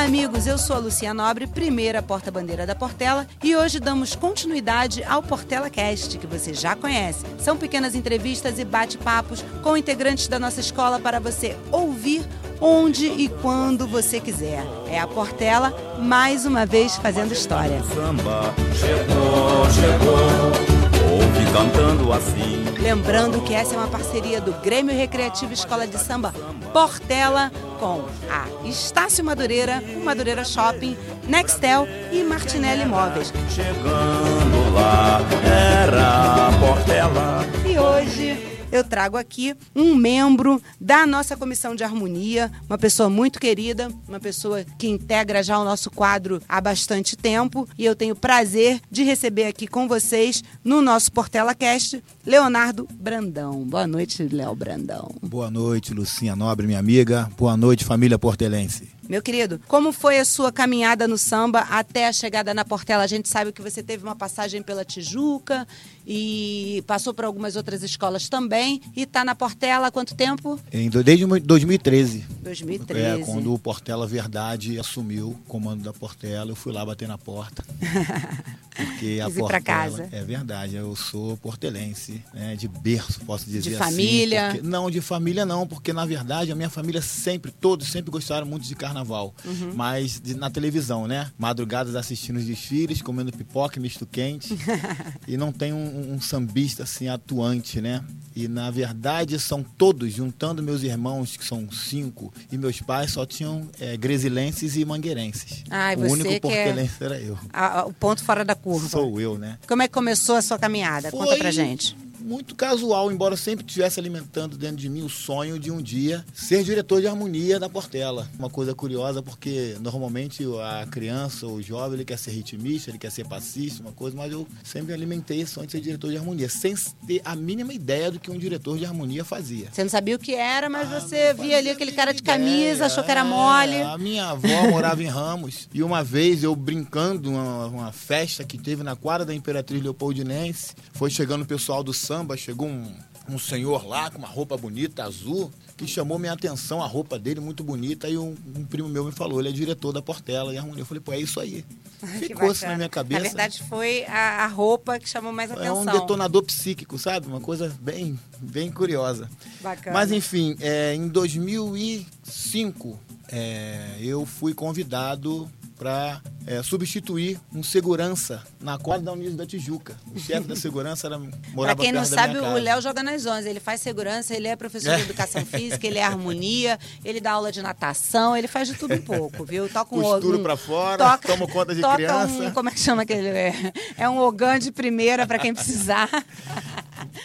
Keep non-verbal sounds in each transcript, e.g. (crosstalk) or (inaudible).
Amigos. Eu sou a Lucia Nobre, primeira porta-bandeira da Portela, e hoje damos continuidade ao Portela Cast, que você já conhece. São pequenas entrevistas e bate-papos com integrantes da nossa escola para você ouvir onde e quando você quiser. É a Portela, mais uma vez fazendo história. Samba chegou, chegou, ouve cantando assim. Lembrando que essa é uma parceria do Grêmio Recreativo Escola de Samba Portela com a Estácio Madureira, o Madureira Shopping, Nextel e Martinelli Imóveis. Chegando lá, era Portela. E hoje eu trago aqui um membro da nossa comissão de harmonia, uma pessoa muito querida, uma pessoa que integra já o nosso quadro há bastante tempo. E eu tenho prazer de receber aqui com vocês, no nosso Portela Cast, Leonardo Brandão. Boa noite, Léo Brandão. Boa noite, Lucinha Nobre, minha amiga. Boa noite, família portelense. Meu querido, como foi a sua caminhada no samba até a chegada na Portela? A gente sabe que você teve uma passagem pela Tijuca e passou por algumas outras escolas também. E está na Portela há quanto tempo? Em, desde 2013. 2013. É, quando o Portela Verdade assumiu o comando da Portela, eu fui lá bater na porta. (laughs) Porque a Quis pra Portela. casa. É verdade, eu sou portelense, né, de berço, posso dizer De assim. família? porque- não, de família não, porque na verdade a minha família sempre, todos sempre gostaram muito de carnaval. Uhum. Mas de- na televisão, né? Madrugadas assistindo os desfiles, comendo pipoca e misto quente. (laughs) e não tem um, um sambista assim atuante, né? E na verdade são todos, juntando meus irmãos, que são cinco, e meus pais só tinham é, gresilenses e mangueirenses. Ai, o único é- portelense era eu. A- a- o ponto fora da curva. Sou eu, né? Como é que começou a sua caminhada? Conta Foi pra gente. Muito casual, embora eu sempre estivesse alimentando dentro de mim o sonho de um dia ser diretor de harmonia da Portela. Uma coisa curiosa, porque normalmente a criança ou o jovem ele quer ser ritmista, ele quer ser passista, uma coisa, mas eu sempre alimentei esse sonho de ser diretor de harmonia, sem ter a mínima ideia do que um diretor de harmonia fazia. Você não sabia o que era, mas Ah, você via ali aquele cara de camisa, ideia. achou que era É, mole. A minha avó morava em Ramos e uma vez eu brincando uma, uma festa que teve na quadra da Imperatriz Leopoldinense, foi chegando o pessoal do samba, chegou um, um senhor lá com uma roupa bonita, azul, que chamou minha atenção, a roupa dele muito bonita, e um, um primo meu me falou, ele é diretor da Portela e Harmonia. Eu falei, pô, é isso aí. (laughs) Ficou isso bacana. na minha cabeça. Na verdade, foi a, a roupa que chamou mais é atenção. um detonador psíquico, sabe? Uma coisa bem, bem curiosa. Bacana. Mas enfim, é, em 2005 é, eu fui convidado para substituir um segurança na quadra da Unidos da Tijuca. O chefe da segurança era, morava quem não sabe, o. Léo joga nas 11. Ele faz segurança, ele é professor de É. educação (laughs) física, ele é harmonia, ele dá aula de natação, ele faz de tudo um pouco, viu? Toca um Costuro um- pra fora, tomo conta de toca criança. Um, como é que chama aquele? É, é um ogã de primeira para quem precisar. (laughs)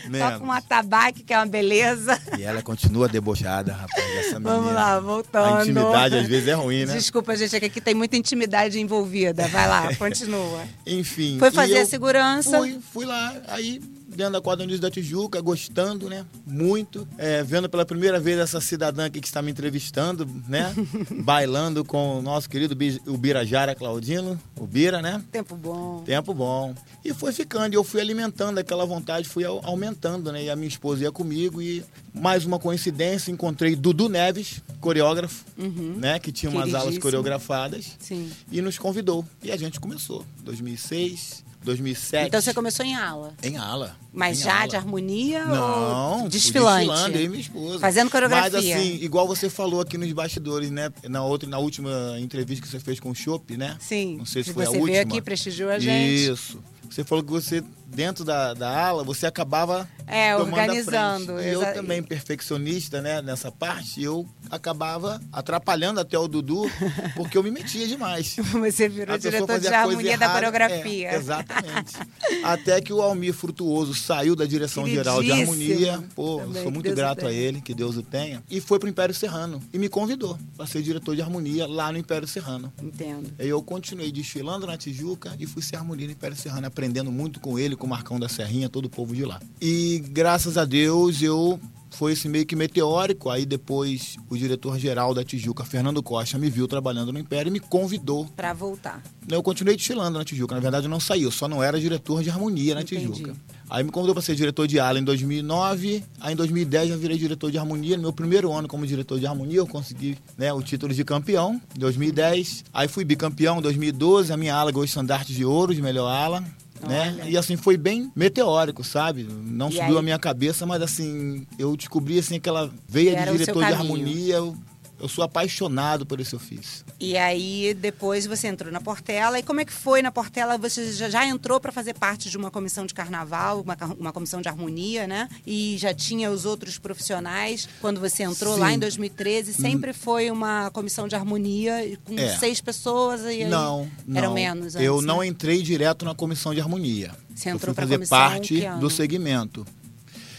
Menos. Toca um atabaque, que é uma beleza. E ela continua debochada, rapaz, essa menina. Vamos lá, voltando. A intimidade às vezes é ruim, né? Desculpa, gente, é que aqui tem muita intimidade envolvida. Vai lá, (laughs) continua. Enfim. Foi fazer a segurança. Fui, fui lá, aí dentro da quadra Unidos da Tijuca, gostando, né? Muito. É, vendo pela primeira vez essa cidadã aqui que está me entrevistando, né? (laughs) Bailando com o nosso querido Bi- o Birajara Claudino, o Bira, né? Tempo bom. Tempo bom. E foi ficando, e eu fui alimentando aquela vontade, fui au- aumentando, né? E a minha esposa ia comigo e mais uma coincidência, encontrei Dudu Neves, coreógrafo, né? Que tinha umas aulas coreografadas Sim. e nos convidou. E a gente começou. 2006, 2007. Então você começou em aula. Em ala. Mas em já ala. de harmonia Não, ou desfilante? desfilando, eu e minha esposa. Fazendo coreografia. Mas assim, igual você falou aqui nos bastidores, né? Na, outra, na última entrevista que você fez com o Chopp, né? Sim. Não sei se E foi a você última. veio aqui, prestigiou a gente. Isso. Você falou que você, dentro da, da ala, você acabava É, organizando, frente. E eu também, perfeccionista, né, nessa parte, eu acabava atrapalhando até o Dudu, (laughs) porque eu me metia demais. Você virou A diretor de harmonia da errada. coreografia. É, exatamente. (laughs) Até que o Almir Frutuoso saiu da direção geral de harmonia. Pô, Também, sou muito grato a ele, que Deus o tenha. E foi pro Império Serrano. E me convidou para ser diretor de harmonia lá no Império Serrano. Entendo. Aí eu continuei desfilando na Tijuca e fui ser harmonia no Império Serrano, aprendendo muito com ele, com o Marcão da Serrinha, todo o povo de lá. E graças a Deus eu foi esse meio que meteórico. Aí depois o diretor-geral da Tijuca, Fernando Costa, me viu trabalhando no Império e me convidou. Pra voltar. Eu continuei desfilando na Tijuca. Na verdade, eu não saí, eu só não era diretor de harmonia na Entendi. Tijuca. Aí me convidou para ser diretor de ala em 2009. Aí em 2010 já virei diretor de harmonia. No meu primeiro ano como diretor de harmonia, eu consegui né, o título de campeão em 2010. Aí fui bicampeão em 2012. A minha ala ganhou estandarte de ouro de melhor ala. Né? E assim foi bem meteórico, sabe? Não E subiu aí? a minha cabeça, mas assim, eu descobri assim aquela veia de diretor de harmonia. Eu, eu sou apaixonado por esse ofício. E aí, depois você entrou na Portela. E como é que foi na Portela? Você já, já entrou para fazer parte de uma comissão de carnaval, uma, uma comissão de harmonia, né? E já tinha os outros profissionais. Quando você entrou Sim. lá em 2013, sempre foi uma comissão de harmonia com É. seis pessoas. E aí Não, não. Eram menos. Eu antes, não né? entrei direto na comissão de harmonia. Você eu entrou pra fazer parte do segmento.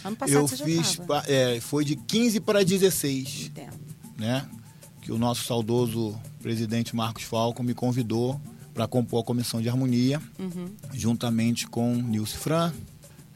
Ano passado eu fiz, é, foi de 15 para 16, Entendo. Né? Que o nosso saudoso presidente Marcos Falco me convidou para compor a comissão de harmonia, Uhum. juntamente com Nilce Fran,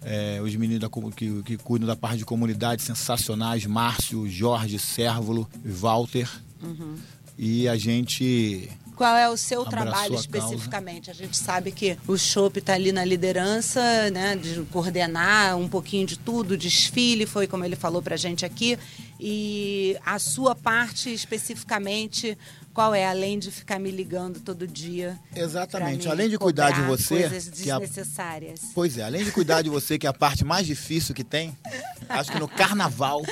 é, os meninos da que, que cuidam da parte de comunidade sensacionais, Márcio, Jorge, Sérvulo, Walter. Uhum. E a gente Qual é o seu Abraçou trabalho a especificamente? A gente sabe que o Chopp está ali na liderança, né, de coordenar um pouquinho de tudo, desfile foi como ele falou para a gente aqui. E a sua parte especificamente, qual é? Além de ficar me ligando todo dia. Exatamente. Além de cuidar de você, Coisas que a- desnecessárias. Pois é, além de cuidar de você, que é a parte mais difícil que tem, acho que no carnaval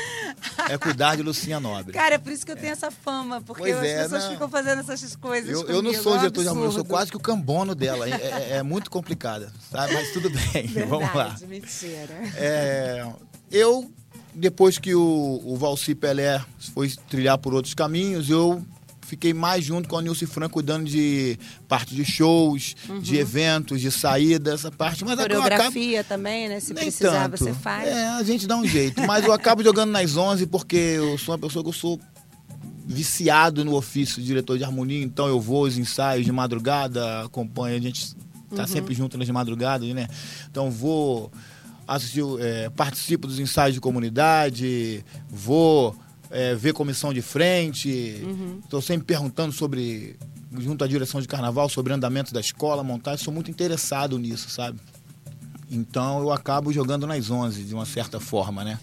é cuidar de Lucinha Nobre. Cara, é por isso que eu tenho essa fama, porque Pois as é, pessoas não. ficam fazendo essas coisas. Eu, eu não sou é diretor de harmonia, eu sou quase que o cambono dela. É, é- é muito complicada, sabe? Mas tudo bem, (laughs) vamos lá. Verdade, mentira. É, eu, depois que o, o Valci Pelé foi trilhar por outros caminhos, eu fiquei mais junto com a Nilce Franco, cuidando de parte de shows, de eventos, de saída, essa parte. Mas eu acabo- Coreografia também, né? Se Nem precisar, tanto. você faz. É, a gente dá um jeito. Mas eu acabo jogando nas 11 porque eu sou uma pessoa que eu sou viciado no ofício de diretor de harmonia. Então eu vou aos ensaios de madrugada, acompanho, a gente tá sempre junto nas madrugadas, né? Então vou assistir, é, participo dos ensaios de comunidade, vou é, ver comissão de frente. Estou sempre perguntando sobre junto à direção de carnaval sobre andamento da escola, montagem, sou muito interessado nisso, sabe? Então eu acabo jogando nas 11 de uma certa forma, né?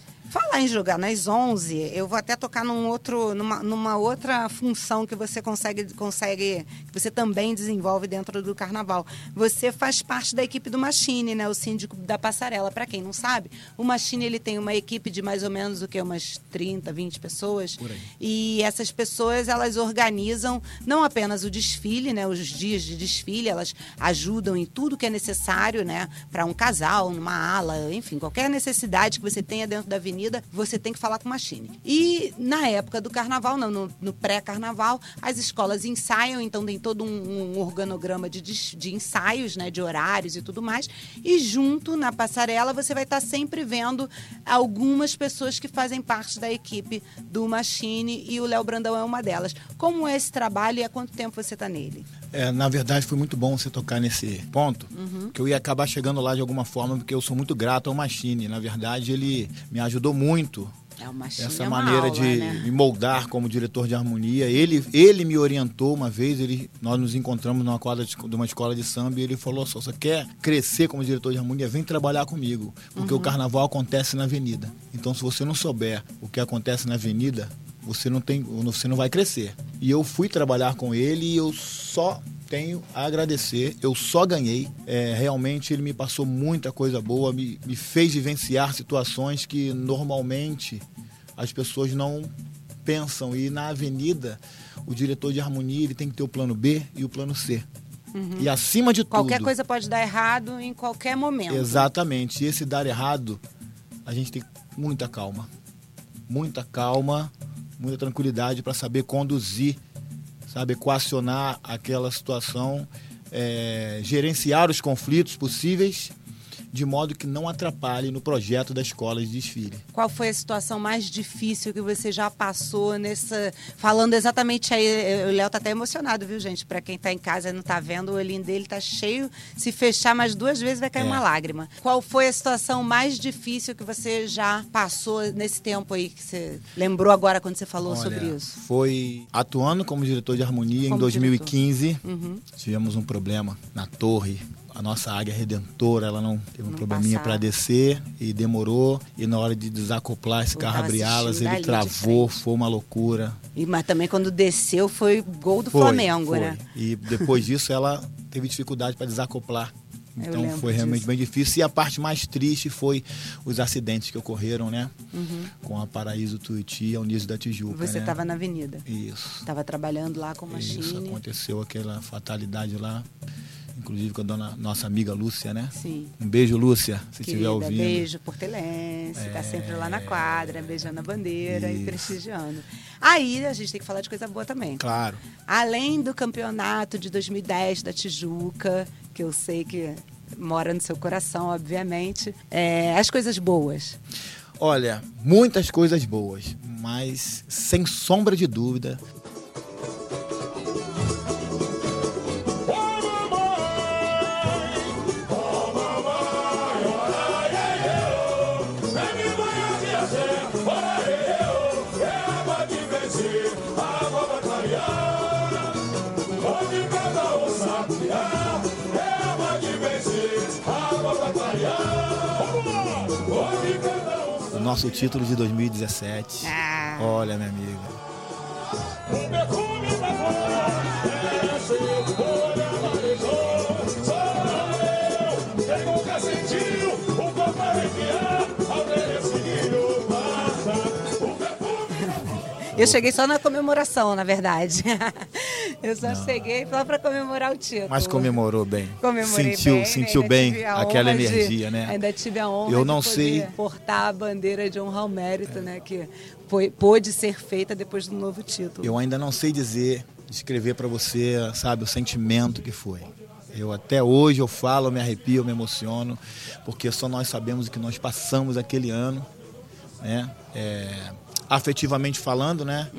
Falar em jogar nas 11, eu vou até tocar num outro, numa, numa outra função que você consegue, consegue, que você também desenvolve dentro do carnaval. Você faz parte da equipe do Machine, né? O síndico da passarela. Para quem não sabe, o Machine ele tem uma equipe de mais ou menos o que umas 30, 20 pessoas. E essas pessoas elas organizam não apenas o desfile, né, os dias de desfile, elas ajudam em tudo que é necessário, né, para um casal, numa ala, enfim, qualquer necessidade que você tenha dentro da avenida, você tem que falar com Machine. E na época do carnaval, não, no, no pré-carnaval, as escolas ensaiam, então tem todo um, um organograma de, de ensaios, né, de horários e tudo mais. E junto na passarela você vai estar sempre vendo algumas pessoas que fazem parte da equipe do Machine e o Léo Brandão é uma delas. Como é esse trabalho e há quanto tempo você está nele? É, na verdade, foi muito bom você tocar nesse ponto, que eu ia acabar chegando lá de alguma forma, porque eu sou muito grato ao Machine. Na verdade, ele me ajudou muito É o Machine essa é maneira aula, de né? me moldar como diretor de harmonia. Ele, ele me orientou uma vez, ele, nós nos encontramos numa quadra de, de uma escola de samba e ele falou: "Só, você quer crescer como diretor de harmonia? Vem trabalhar comigo, porque Uhum. o carnaval acontece na avenida. Então, se você não souber o que acontece na avenida, você não tem, você não vai crescer. E eu fui trabalhar com ele e eu só tenho a agradecer. Eu só ganhei. É, realmente ele me passou muita coisa boa, me, me fez vivenciar situações que normalmente as pessoas não pensam. E na avenida, o diretor de harmonia ele tem que ter o plano B e o plano C. E acima de Uhum. Qualquer tudo. coisa pode dar errado em qualquer momento. Exatamente. E esse dar errado, a gente tem muita calma. Muita calma, muita tranquilidade para saber conduzir, sabe, equacionar aquela situação, é, gerenciar os conflitos possíveis de modo que não atrapalhe no projeto da escola de desfile. Qual foi a situação mais difícil que você já passou nessa. Falando exatamente aí, o Léo tá até emocionado, viu, gente? Para quem tá em casa e não tá vendo, o olhinho dele tá cheio. Se fechar mais duas vezes, vai cair É. uma lágrima. Qual foi a situação mais difícil que você já passou nesse tempo aí que você lembrou agora quando você falou Olha, sobre isso? Foi atuando como diretor de harmonia em Como 2015. Uhum. Tivemos um problema na torre, a nossa águia redentora, ela não teve um Não probleminha para descer e demorou. E na hora de desacoplar esse Eu carro, abrir alas, ele travou, foi uma loucura. E, mas também quando desceu foi gol do Foi, Flamengo, foi. né? E depois disso ela teve dificuldade para desacoplar. Então foi realmente disso. bem difícil. E a parte mais triste foi os acidentes que ocorreram, né? Uhum. Com a Paraíso Tuiuti e a Unísio da Tijuca. Você né? estava na avenida. Isso. Estava trabalhando lá com Isso, machine. aconteceu aquela fatalidade lá. Inclusive com a dona, nossa amiga Lúcia, né? Sim. Um beijo, Lúcia, se estiver ouvindo. É. beijo portelense, tá sempre lá na quadra, beijando a bandeira e Isso. prestigiando. Aí a gente tem que falar de coisa boa também. Claro. Além do campeonato de 2010 da Tijuca, que eu sei que mora no seu coração, obviamente, é, as coisas boas. Olha, muitas coisas boas, mas sem sombra de dúvida, nosso título de 2017. Ah. Olha, minha amiga. Eu cheguei só na comemoração, na verdade. (laughs) Eu só cheguei só para comemorar o título. Mas comemorou bem. Comemorei sentiu, bem, sentiu bem aquela honra de- energia, né? Ainda tive a honra Eu de não poder sei- portar a bandeira de honra ao mérito, né? Que foi, pôde ser feita depois do novo título. Eu ainda não sei dizer, descrever para você, sabe, o sentimento que foi. Eu até hoje eu falo, eu me arrepio, eu me emociono, porque só nós sabemos o que nós passamos aquele ano, né? É, afetivamente falando, né?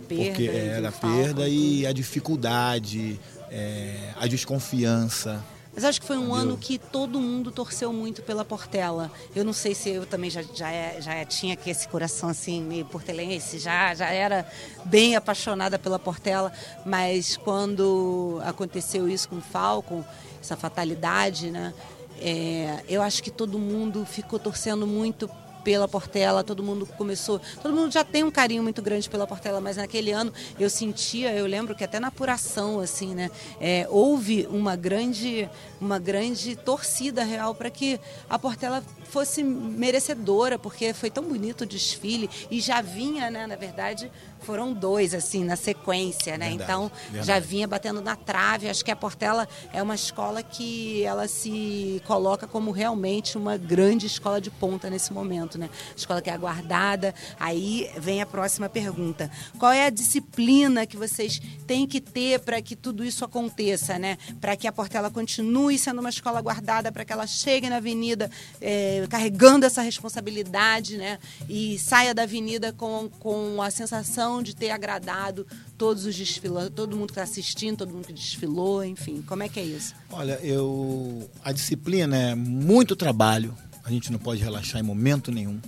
Da perda. porque era a perda e a dificuldade, é, a desconfiança. Mas acho que foi um Entendeu? ano que todo mundo torceu muito pela Portela. Eu não sei se eu também já, já, é- já é- tinha aqui esse coração assim, meio portelense, já, já era bem apaixonada pela Portela, mas quando aconteceu isso com o Falcon, essa fatalidade, né? é, eu acho que todo mundo ficou torcendo muito pela Portela, todo mundo começou, todo mundo já tem um carinho muito grande pela Portela, mas naquele ano eu sentia, eu lembro que até na apuração assim, né, é, houve uma grande, uma grande torcida real para que a Portela fosse merecedora, porque foi tão bonito o desfile e já vinha, né, na verdade, foram dois assim na sequência, né? Verdade, então verdade. já vinha batendo na trave. Acho que a Portela é uma escola que ela se coloca como realmente uma grande escola de ponta nesse momento, né? Escola que é aguardada. Aí vem a próxima pergunta: qual é a disciplina que vocês têm que ter para que tudo isso aconteça, né? Para que a Portela continue sendo uma escola guardada, para que ela chegue na avenida eh, carregando essa responsabilidade, né? E saia da avenida com, com a sensação de ter agradado todos os desfilantes, todo mundo que está assistindo, todo mundo que desfilou, enfim. Como é que é isso? Olha, eu a disciplina é muito trabalho. A gente não pode relaxar em momento nenhum,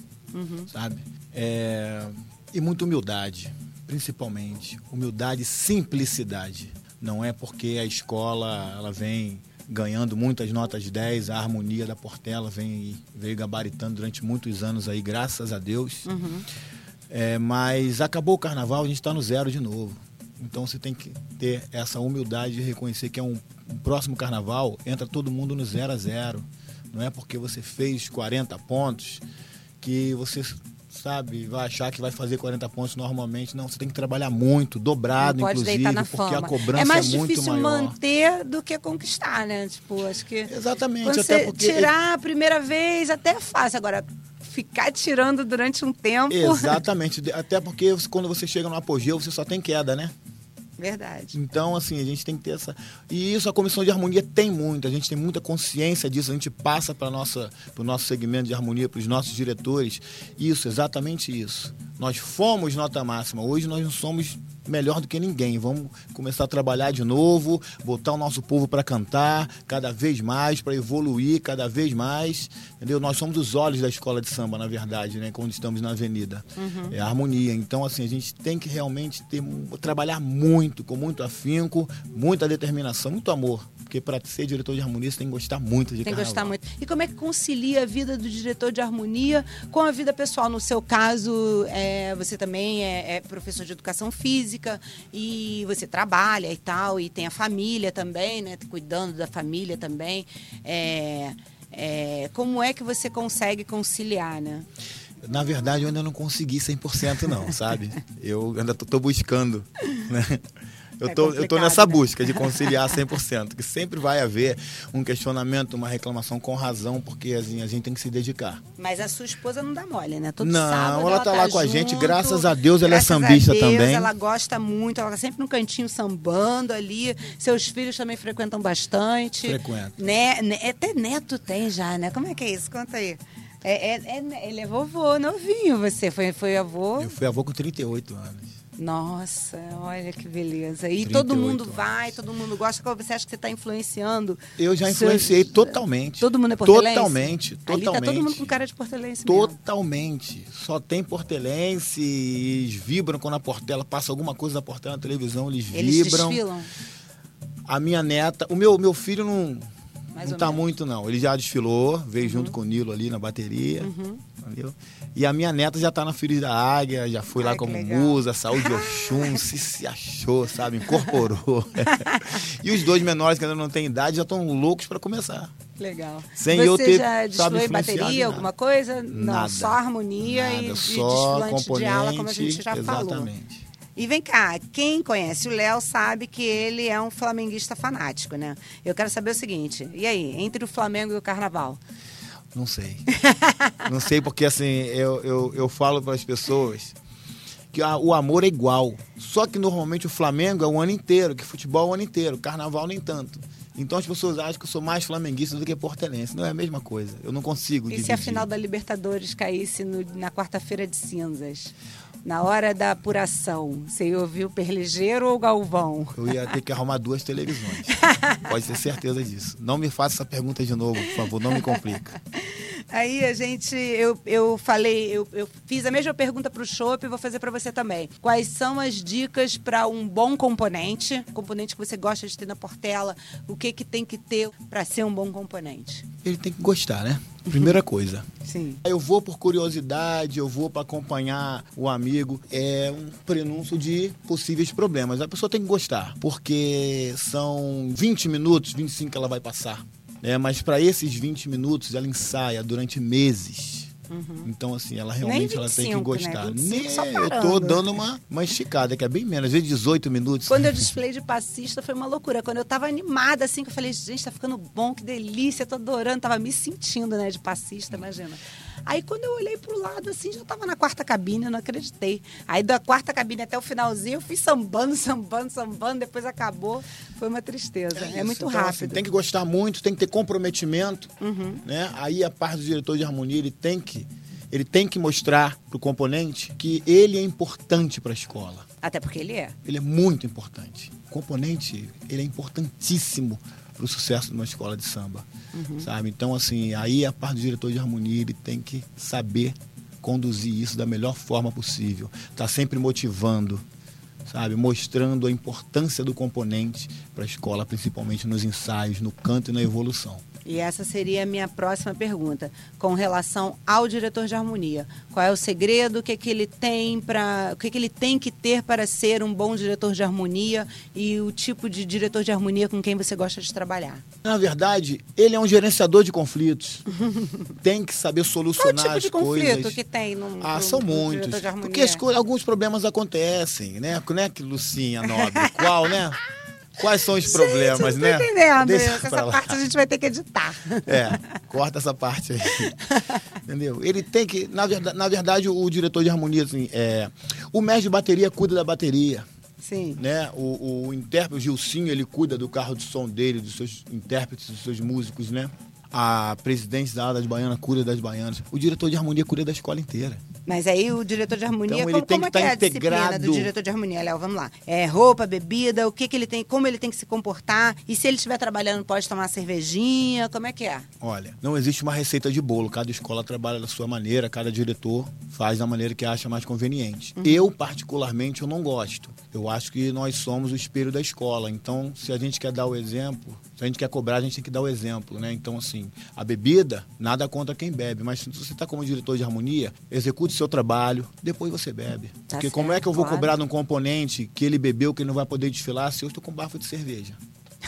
sabe? É, e muita humildade, principalmente humildade e simplicidade. Não é porque a escola ela vem ganhando muitas notas 10, a harmonia da Portela vem veio gabaritando durante muitos anos aí, graças a Deus. É, mas acabou o carnaval, a gente está no zero de novo. Então você tem que ter essa humildade de reconhecer que é um, um próximo carnaval, entra todo mundo no zero a zero. Não é porque você fez 40 pontos que você sabe, vai achar que vai fazer 40 pontos normalmente. Não, você tem que trabalhar muito, dobrado, Não pode inclusive, deitar na porque fama. a cobrança é mais é difícil maior. manter do que conquistar, né? Tipo, acho que Exatamente, até você porque- tirar a primeira vez até é fácil. Agora, ficar tirando durante um tempo. Exatamente, até porque quando você chega no apogeu, você só tem queda, né? Verdade. Então, assim, a gente tem que ter essa. E isso a comissão de harmonia tem muito, a gente tem muita consciência disso, a gente passa para o nosso segmento de harmonia, para os nossos diretores. Isso, exatamente isso. Nós fomos nota máxima, hoje nós não somos melhor do que ninguém. Vamos começar a trabalhar de novo, botar o nosso povo para cantar cada vez mais, para evoluir cada vez mais. Entendeu? Nós somos os olhos da escola de samba, na verdade, né? Quando estamos na avenida. É a harmonia. Então, assim, a gente tem que realmente ter, trabalhar muito, com muito afinco, muita determinação, muito amor. Porque para ser diretor de harmonia, você tem que gostar muito de Tem que gostar muito. E como é que concilia a vida do diretor de harmonia com a vida pessoal? No seu caso, é, você também é, é professor de educação física e você trabalha e tal, e tem a família também, né? Cuidando da família também. É, é, como é que você consegue conciliar, né? Na verdade, eu ainda não consegui 100% não, sabe? (laughs) Eu ainda tô buscando, né? Eu É tô, eu tô nessa né? busca de conciliar 100%, que sempre vai haver um questionamento, uma reclamação com razão, porque assim, a gente tem que se dedicar. Mas a sua esposa não dá mole, né? Todo Não, sábado ela tá lá com a junto. gente, graças a Deus ela é sambista Deus, também. Ela gosta muito, ela tá sempre no cantinho sambando ali. Seus filhos também frequentam bastante. Frequentam. Né? né? Até neto tem já, né? Como é que é isso? Conta aí. É, é- é- ele é vovô, novinho você. Foi, foi avô? Eu fui avô com 38 anos. Nossa, olha que beleza. E 38 todo mundo anos. vai, todo mundo gosta. Você acha que você está influenciando? Eu já seus- influenciei totalmente. Todo mundo é portelense? Totalmente, Ali tá todo totalmente. mundo com cara de portelense mesmo. Totalmente. Só tem portelense, eles vibram quando a Portela passa alguma coisa da Portela na televisão, eles, Eles vibram. desfilam? A minha neta, o meu, meu filho não, Mais não tá menos. muito, não. Ele já desfilou, veio junto com o Nilo ali na bateria. Uhum. Entendeu? E a minha neta já tá na Filhos da Águia, já foi Ai, lá como musa, saiu de Oxum, (laughs) se, se achou, sabe? Incorporou. (laughs) e os dois menores que ainda não têm idade já estão loucos para começar. Legal. Sem Você eu ter, já em bateria, alguma coisa? Não, Nada. só harmonia Nada, e, e só desfilante de ala, como a gente já falou. exatamente. E vem cá, quem conhece o Léo sabe que ele é um flamenguista fanático, né? Eu quero saber o seguinte, e aí, entre o Flamengo e o Carnaval? Não sei. (laughs) não sei porque assim, eu, eu, eu falo para as pessoas que a- o amor é igual. Só que normalmente o Flamengo é o ano inteiro, que futebol é o ano inteiro, carnaval nem tanto. Então as pessoas acham que eu sou mais flamenguista do que portelense. Não é a mesma coisa. Eu não consigo E dividir. se a final da Libertadores caísse no- na quarta-feira de cinzas? Na hora da apuração, você ia ouvir o Perligeiro ou o Galvão? Eu ia ter que arrumar duas televisões. (laughs) Pode ter certeza disso. Não me faça essa pergunta de novo, por favor, não me complica. (laughs) Aí a gente, eu, eu falei, eu, eu fiz a mesma pergunta para o Chopp e vou fazer para você também. Quais são as dicas para um bom componente, componente que você gosta de ter na Portela? O que que tem que ter para ser um bom componente? Ele tem que gostar, né? Primeira (laughs) coisa. Sim. Eu vou por curiosidade, eu vou para acompanhar o amigo. É um prenúncio de possíveis problemas. A pessoa tem que gostar, porque são 20 minutos, 25 que ela vai passar. Né? mas para esses 20 minutos ela ensaia durante meses. Então, assim, ela realmente ela tem que 25, né? gostar. 25 Nem- eu tô dando uma, uma esticada, que é bem menos, às vezes 18 minutos. Quando eu (laughs) desfilei de passista foi uma loucura. Quando eu tava animada, assim, que eu falei, gente, tá ficando bom, que delícia, tô adorando. Tava me sentindo, né, de passista, imagina. Aí quando eu olhei pro lado, assim, já tava na quarta cabine, eu não acreditei. Aí da quarta cabine até o finalzinho, eu fui sambando, (laughs) sambando, sambando, depois acabou. Foi uma tristeza. É, isso. muito Então, assim, rápido. Uhum. tem que gostar muito, tem que ter comprometimento, né? Aí a parte do diretor de harmonia ele tem que ele tem que mostrar pro componente que ele é importante para a escola. Até porque ele é. Ele é muito importante. O componente ele é importantíssimo para o sucesso de uma escola de samba, Uhum. sabe? Então assim aí a parte do diretor de harmonia ele tem que saber conduzir isso da melhor forma possível. Tá sempre motivando, sabe? Mostrando a importância do componente para a escola, principalmente nos ensaios, no canto e na evolução. E essa seria a minha próxima pergunta, com relação ao diretor de harmonia. Qual é o segredo? O que, é que ele tem para, o que, é que ele tem que ter para ser um bom diretor de harmonia e o tipo de diretor de harmonia com quem você gosta de trabalhar? Na verdade, ele é um gerenciador de conflitos. (laughs) tem que saber Qual o solucionar tipo de conflito coisas. que tem no, Ah, no- são no muitos. Porque alguns problemas acontecem, né? É que Lucinha Nobre? (laughs) Qual, né? Quais são os problemas, Gente, eu não né? tô entendendo. Deixa isso. Essa lá. parte a gente vai ter que editar. É, corta essa parte aí. Entendeu? Ele tem que, na verdade, na verdade o, diretor de harmonia, assim, é, o mestre de bateria cuida da bateria. Sim. Né? O, o intérprete, o Gilcinho, ele cuida do carro de som dele, dos seus intérpretes, dos seus músicos, né? A presidente da ala das baianas cuida das baianas. O diretor de harmonia cuida da escola inteira. Mas aí o diretor de harmonia, Então, ele como, tem como que é que é tá a disciplina do diretor de harmonia, Léo? Vamos lá. É roupa, bebida, o que, que ele tem, como ele tem que se comportar. E se ele estiver trabalhando, pode tomar cervejinha, como é que é? Olha, não existe uma receita de bolo. Cada escola trabalha da sua maneira, cada diretor faz da maneira que acha mais conveniente. Eu, particularmente, eu não gosto. Eu acho que nós somos o espelho da escola. Então, se a gente quer dar o exemplo, Se a gente quer cobrar, a gente tem que dar o exemplo, né? Então, assim, a bebida, nada contra quem bebe, mas se você está como diretor de harmonia, execute o seu trabalho, depois você bebe. Tá Porque como é certo, que eu vou claro. cobrar de um componente que ele bebeu, que ele não vai poder desfilar, se eu estou com bafo de cerveja?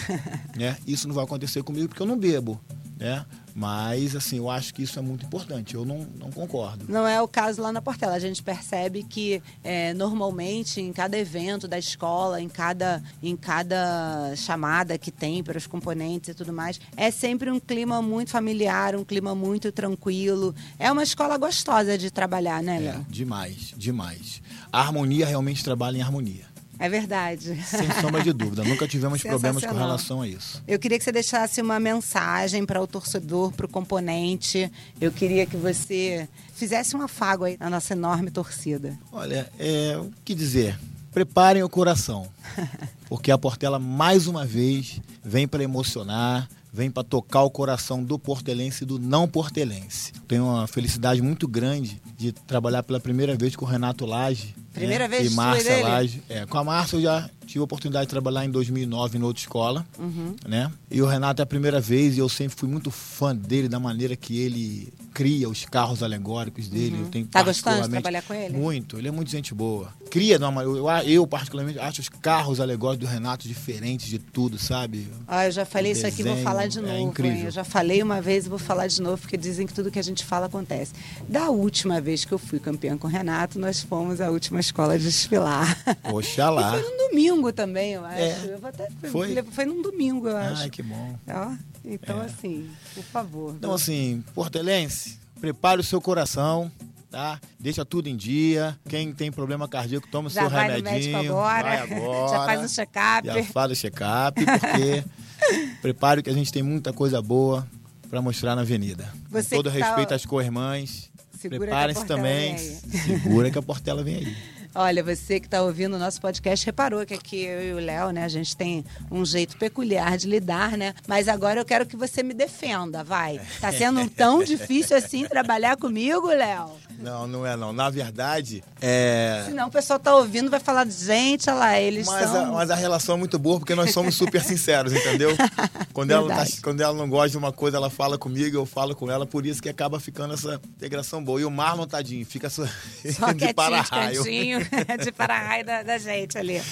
(laughs) né? Isso não vai acontecer comigo porque eu não bebo, né? Mas, assim, eu acho que isso é muito importante. Eu não, não concordo. Não é o caso lá na Portela. A gente percebe que é, normalmente em cada evento da escola, em cada, em cada chamada que tem para os componentes e tudo mais, é sempre um clima muito familiar, um clima muito tranquilo. É uma escola gostosa de trabalhar, né, É, Léo? demais, demais. A harmonia realmente trabalha em harmonia. É verdade. Sem sombra de dúvida. Nunca tivemos (laughs) problemas com relação a isso. Eu queria que você deixasse uma mensagem para o torcedor, para o componente. Eu queria que você fizesse um afago aí na nossa enorme torcida. Olha, é, o que dizer? Preparem o coração, (laughs) porque a Portela, mais uma vez, vem para emocionar, vem para tocar o coração do portelense e do não portelense. Tenho uma felicidade muito grande de trabalhar pela primeira vez com o Renato Lage. Primeira né? vez E Márcia dele? É, com a Márcia eu já tive a oportunidade de trabalhar em 2009 em outra escola, Uhum. né? E o Renato é a primeira vez e eu sempre fui muito fã dele, da maneira que ele cria os carros alegóricos dele. Eu tenho Tá gostando de trabalhar com ele? Muito, ele é muito gente boa. Cria, de maneira- eu, eu particularmente acho os carros alegóricos do Renato diferentes de tudo, sabe? Ah, eu já falei isso aqui, vou falar de é novo. hein? incrível. Eu já falei uma vez e vou falar de novo, porque dizem que tudo que a gente fala acontece. Da última vez que eu fui campeã com o Renato, nós fomos à última escola desfilar. Oxalá. (laughs) E foi num domingo também, eu acho. É. Eu vou até, Foi? foi num domingo, eu acho. Ai, que bom. Ó, então, É. assim, por favor. Então, assim, portelense, prepare o seu coração, tá? Deixa tudo em dia. Quem tem problema cardíaco, toma o seu vai no remedinho. médico agora, Vai agora. (laughs) já faz o check-up. Já faz o check-up, porque (laughs) prepare que a gente tem muita coisa boa para mostrar na avenida. Você Com todo tá- respeito às co-irmãs. Preparem-se também. Segura que a Portela vem aí. (laughs) Olha, você que está ouvindo o nosso podcast reparou que aqui eu e o Léo, né, a gente tem um jeito peculiar de lidar, né? Mas agora eu quero que você me defenda, vai. Tá sendo tão (laughs) difícil assim trabalhar comigo, Léo? Não, não é não. Na verdade, é. Senão o pessoal tá ouvindo vai falar, gente, olha lá, eles Mas a, são... mas a relação é muito boa porque nós somos super sinceros, entendeu? (laughs) Quando ela, tá- quando ela não gosta de uma coisa, ela fala comigo, eu falo com ela, por isso que acaba ficando essa integração boa. E o Marlon, tadinho, fica só, Só (laughs) de para-raio. (laughs) de para-raio da, da gente ali.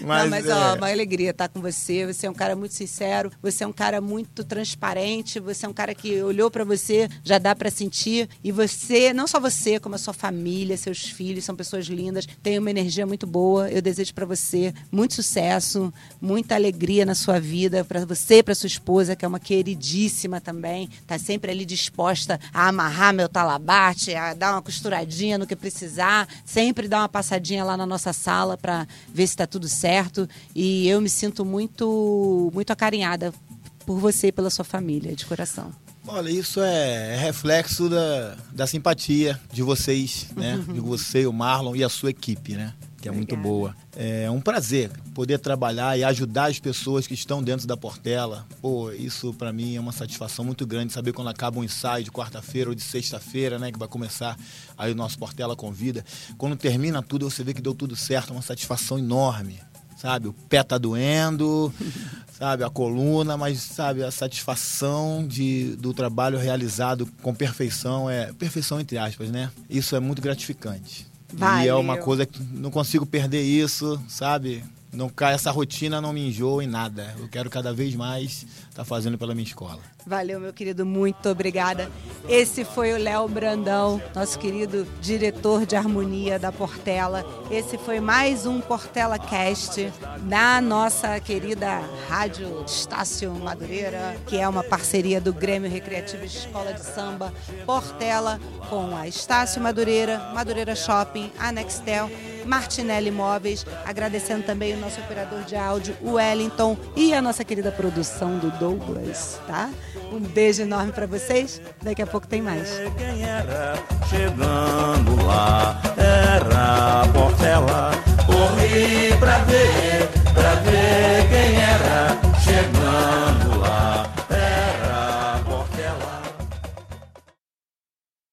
Mas, Não, mas é- ó, uma alegria estar com você. Você é um cara muito sincero, você é um cara muito transparente, você é um cara que olhou pra você, já dá pra sentir. E você, não só você, como a sua família, seus filhos, são pessoas lindas, tem uma energia muito boa. Eu desejo pra você muito sucesso, muita alegria na sua vida, Pra você e pra sua esposa, que é uma queridíssima também, tá sempre ali disposta a amarrar meu talabate, a dar uma costuradinha no que precisar, sempre dar uma passadinha lá na nossa sala pra ver se tá tudo certo. E eu me sinto muito, muito acarinhada por você e pela sua família, de coração. Olha, isso é reflexo da, da simpatia de vocês, né? (laughs) De você, o Marlon e a sua equipe, né? Que é muito Obrigada. boa. É um prazer poder trabalhar e ajudar as pessoas que estão dentro da Portela. Pô, isso pra mim é uma satisfação muito grande saber quando acaba um ensaio de quarta-feira ou de sexta-feira, né? Que vai começar aí o nosso Portela Convida. Quando termina tudo, você vê que deu tudo certo, é uma satisfação enorme. Sabe, o pé tá doendo, (laughs) sabe, a coluna, mas sabe, a satisfação de, do trabalho realizado com perfeição é perfeição entre aspas, né? Isso é muito gratificante. E é uma Valeu. coisa que não consigo perder isso, sabe? Não cai essa rotina, não me enjoo em nada. Eu quero cada vez mais estar fazendo pela minha escola. Valeu, meu querido, muito obrigada. Esse foi o Léo Brandão, nosso querido diretor de harmonia da Portela. Esse foi mais um Portela Cast na nossa querida Rádio Estácio Madureira, que é uma parceria do Grêmio Recreativo Escola de Samba Portela com a Estácio Madureira, Madureira Shopping, a Nextel, Martinelli Imóveis, agradecendo também o nosso operador de áudio, o Wellington, e a nossa querida produção do Douglas, tá? Um beijo enorme para vocês. Daqui a pouco tem mais. Quem era chegando lá era Portela. Corri pra ver, pra ver quem era chegando.